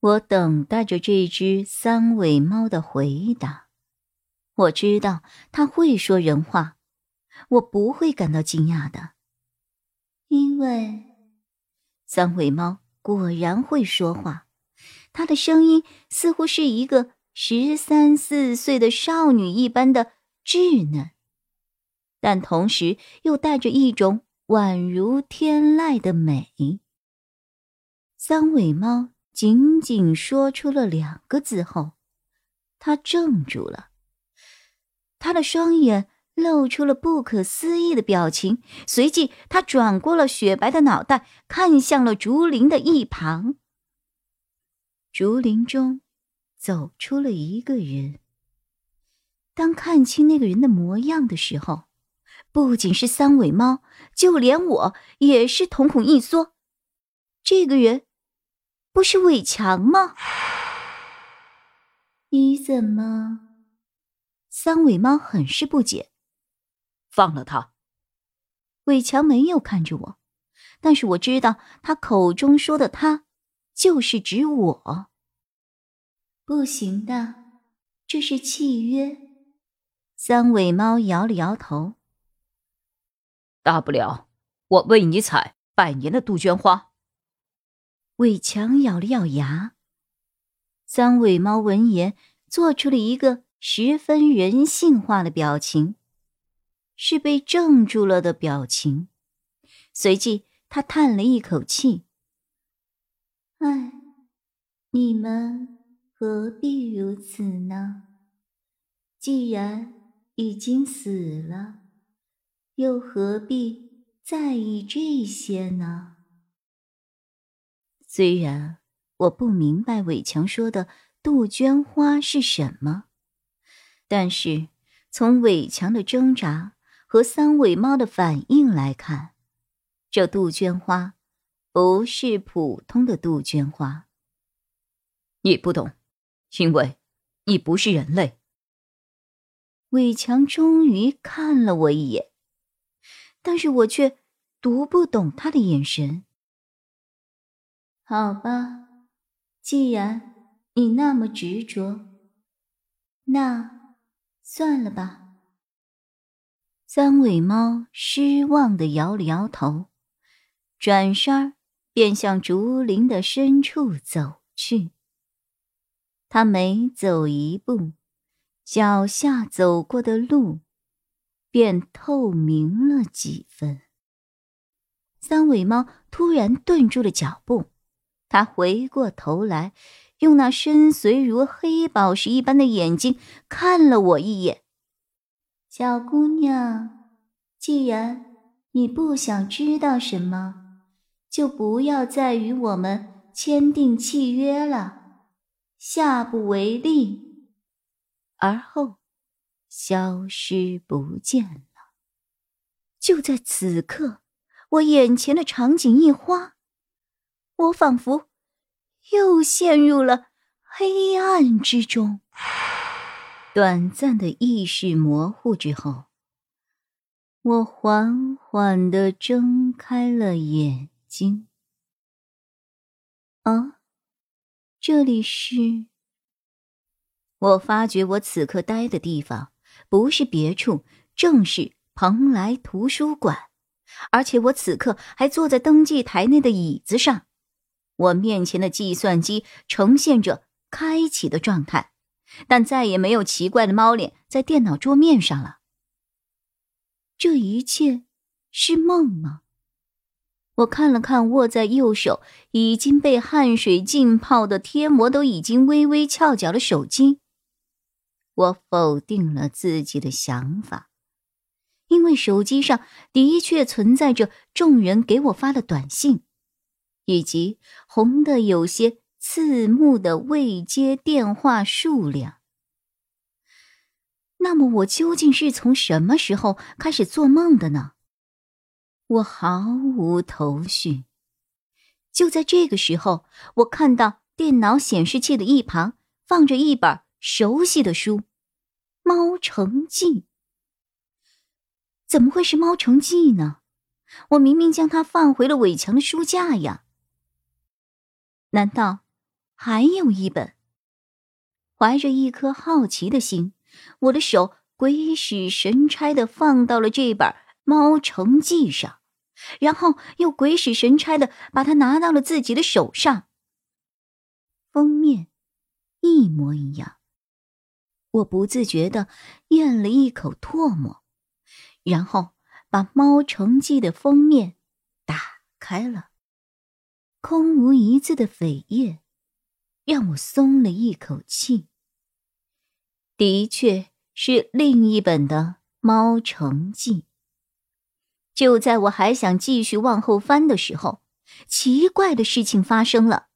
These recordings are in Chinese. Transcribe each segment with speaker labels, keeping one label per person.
Speaker 1: 我等待着这只三尾猫的回答。我知道它会说人话，我不会感到惊讶的，因为三尾猫果然会说话。它的声音似乎是一个十三四岁的少女一般的稚嫩，但同时又带着一种宛如天籁的美。三尾猫。仅仅说出了两个字后，他怔住了。他的双眼露出了不可思议的表情，随即他转过了雪白的脑袋，看向了竹林的一旁。竹林中走出了一个人。当看清那个人的模样的时候，不仅是三尾猫，就连我也是瞳孔一缩。这个人。不是伟强吗？你怎么？三尾猫很是不解。
Speaker 2: 放了他。
Speaker 1: 伟强没有看着我，但是我知道他口中说的“他”就是指我。不行的，这是契约。三尾猫摇了摇头。
Speaker 2: 大不了我为你采百年的杜鹃花。
Speaker 1: 伟强咬了咬牙，三尾猫闻言做出了一个十分人性化的表情，是被怔住了的表情。随即，他叹了一口气：“唉，你们何必如此呢？既然已经死了，又何必在意这些呢？”虽然我不明白伟强说的杜鹃花是什么，但是从伟强的挣扎和三尾猫的反应来看，这杜鹃花不是普通的杜鹃花。
Speaker 2: 你不懂，因为你不是人类。
Speaker 1: 伟强终于看了我一眼，但是我却读不懂他的眼神。好吧，既然你那么执着，那算了吧。三尾猫失望的摇了摇头，转身便向竹林的深处走去。他每走一步，脚下走过的路便透明了几分。三尾猫突然顿住了脚步。他回过头来，用那深邃如黑宝石一般的眼睛看了我一眼。小姑娘，既然你不想知道什么，就不要再与我们签订契约了，下不为例。而后，消失不见了。就在此刻，我眼前的场景一花。我仿佛又陷入了黑暗之中，短暂的意识模糊之后，我缓缓的睁开了眼睛。啊，这里是……我发觉我此刻待的地方不是别处，正是蓬莱图书馆，而且我此刻还坐在登记台内的椅子上。我面前的计算机呈现着开启的状态，但再也没有奇怪的猫脸在电脑桌面上了。这一切是梦吗？我看了看握在右手已经被汗水浸泡的贴膜都已经微微翘脚的手机，我否定了自己的想法，因为手机上的确存在着众人给我发的短信。以及红的有些刺目的未接电话数量。那么我究竟是从什么时候开始做梦的呢？我毫无头绪。就在这个时候，我看到电脑显示器的一旁放着一本熟悉的书，《猫城记》。怎么会是《猫城记》呢？我明明将它放回了伟强的书架呀。难道还有一本？怀着一颗好奇的心，我的手鬼使神差的放到了这本《猫城记》上。然后又鬼使神差的把它拿到了自己的手上。封面一模一样，我不自觉的咽了一口唾沫，然后把《猫城记》的封面打开了，空无一字的扉页让我松了一口气。的确是另一本的《猫城记》。就在我还想继续往后翻的时候，奇怪的事情发生了。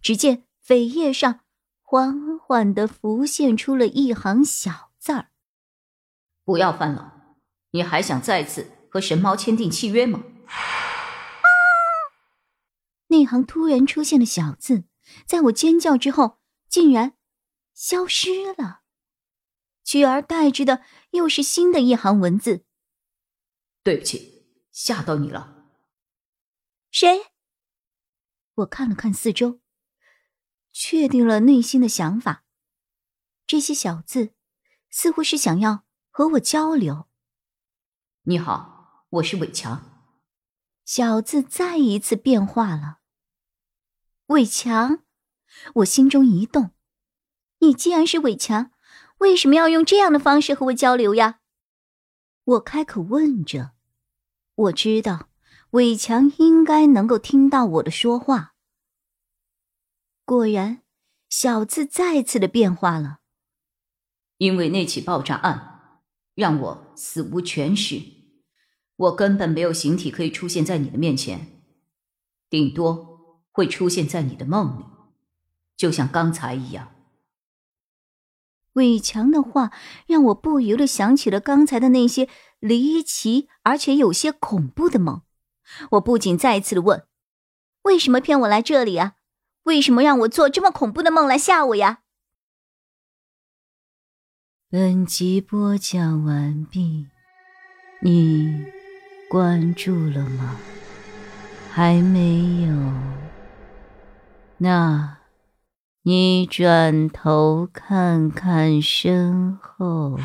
Speaker 1: 只见扉页上缓缓的浮现出了一行小字儿：“
Speaker 2: 不要翻了，你还想再次和神猫签订契约吗？”
Speaker 1: 那行突然出现的小字，在我尖叫之后，竟然消失了，取而代之的又是新的一行文字：“
Speaker 2: 对不起。”吓到你了？
Speaker 1: 谁？我看了看四周，确定了内心的想法。这些小字似乎是想要和我交流。
Speaker 2: 你好，我是伟强。
Speaker 1: 小字再一次变化了。伟强，我心中一动。你既然是伟强，为什么要用这样的方式和我交流呀？我开口问着。我知道，伟强应该能够听到我的说话。果然，小字再次的变化了。
Speaker 2: 因为那起爆炸案，让我死无全尸，我根本没有形体可以出现在你的面前，顶多会出现在你的梦里，就像刚才一样。
Speaker 1: 伟强的话让我不由得想起了刚才的那些。离奇而且有些恐怖的梦，我不仅再次的问：“为什么骗我来这里啊？为什么让我做这么恐怖的梦来吓我呀？”
Speaker 3: 本集播讲完毕，你关注了吗？还没有？那，你转头看看身后。